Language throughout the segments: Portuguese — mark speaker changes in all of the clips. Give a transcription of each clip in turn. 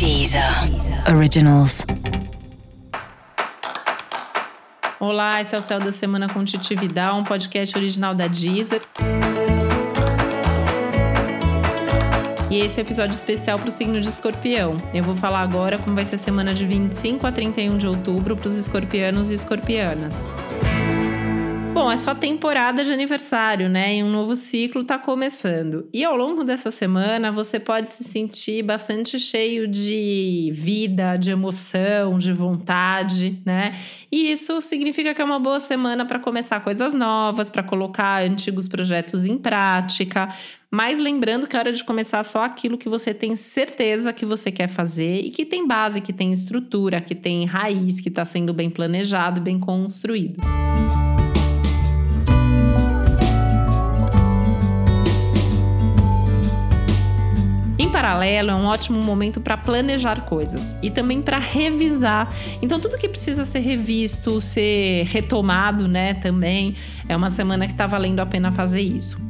Speaker 1: Deezer Originals.
Speaker 2: Olá, esse é o Céu da Semana com Titi Vidal, um podcast original da Deezer. E esse é o episódio especial para o signo de escorpião. Eu vou falar agora como vai ser a semana de 25 a 31 de outubro para os escorpianos e escorpianas. Bom, é só temporada de aniversário, né? E um novo ciclo está começando. E ao longo dessa semana você pode se sentir bastante cheio de vida, de emoção, de vontade, né? E isso significa que é uma boa semana para começar coisas novas, para colocar antigos projetos em prática. Mas lembrando que é hora de começar só aquilo que você tem certeza que você quer fazer e que tem base, que tem estrutura, que tem raiz, que está sendo bem planejado, bem construído. Música paralelo, é um ótimo momento para planejar coisas e também para revisar. Então, tudo que precisa ser revisto, ser retomado, né, também é uma semana que está valendo a pena fazer isso.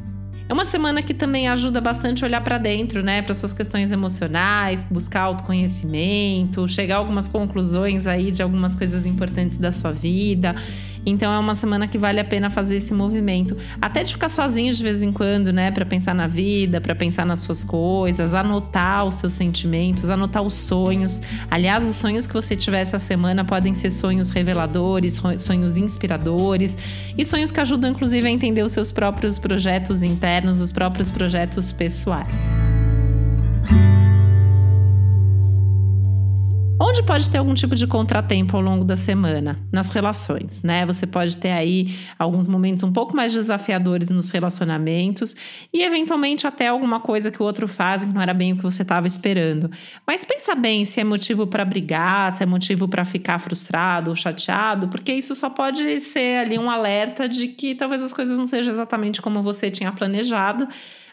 Speaker 2: É uma semana que também ajuda bastante a olhar para dentro, né, para suas questões emocionais, buscar autoconhecimento, chegar a algumas conclusões aí de algumas coisas importantes da sua vida. Então é uma semana que vale a pena fazer esse movimento, até de ficar sozinho de vez em quando, né, para pensar na vida, para pensar nas suas coisas, anotar os seus sentimentos, anotar os sonhos. Aliás, os sonhos que você tiver essa semana podem ser sonhos reveladores, sonhos inspiradores e sonhos que ajudam inclusive a entender os seus próprios projetos internos, os próprios projetos pessoais. Onde pode ter algum tipo de contratempo ao longo da semana? Nas relações, né? Você pode ter aí alguns momentos um pouco mais desafiadores nos relacionamentos e, eventualmente, até alguma coisa que o outro faz que não era bem o que você estava esperando. Mas pensa bem se é motivo para brigar, se é motivo para ficar frustrado ou chateado, porque isso só pode ser ali um alerta de que talvez as coisas não sejam exatamente como você tinha planejado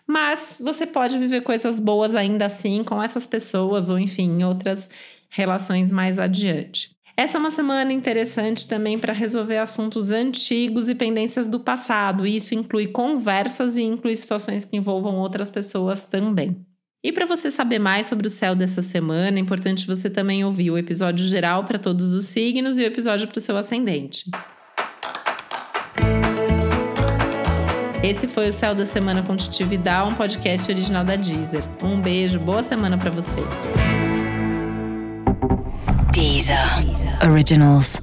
Speaker 2: mas você pode viver coisas boas ainda assim com essas pessoas ou enfim, outras relações mais adiante. Essa é uma semana interessante também para resolver assuntos antigos e pendências do passado. E isso inclui conversas e inclui situações que envolvam outras pessoas também. E para você saber mais sobre o céu dessa semana, é importante você também ouvir o episódio geral para todos os signos e o episódio para o seu ascendente. Esse foi o Céu da Semana com Titi um podcast original da Deezer. Um beijo, boa semana para você.
Speaker 1: Deezer. Originals.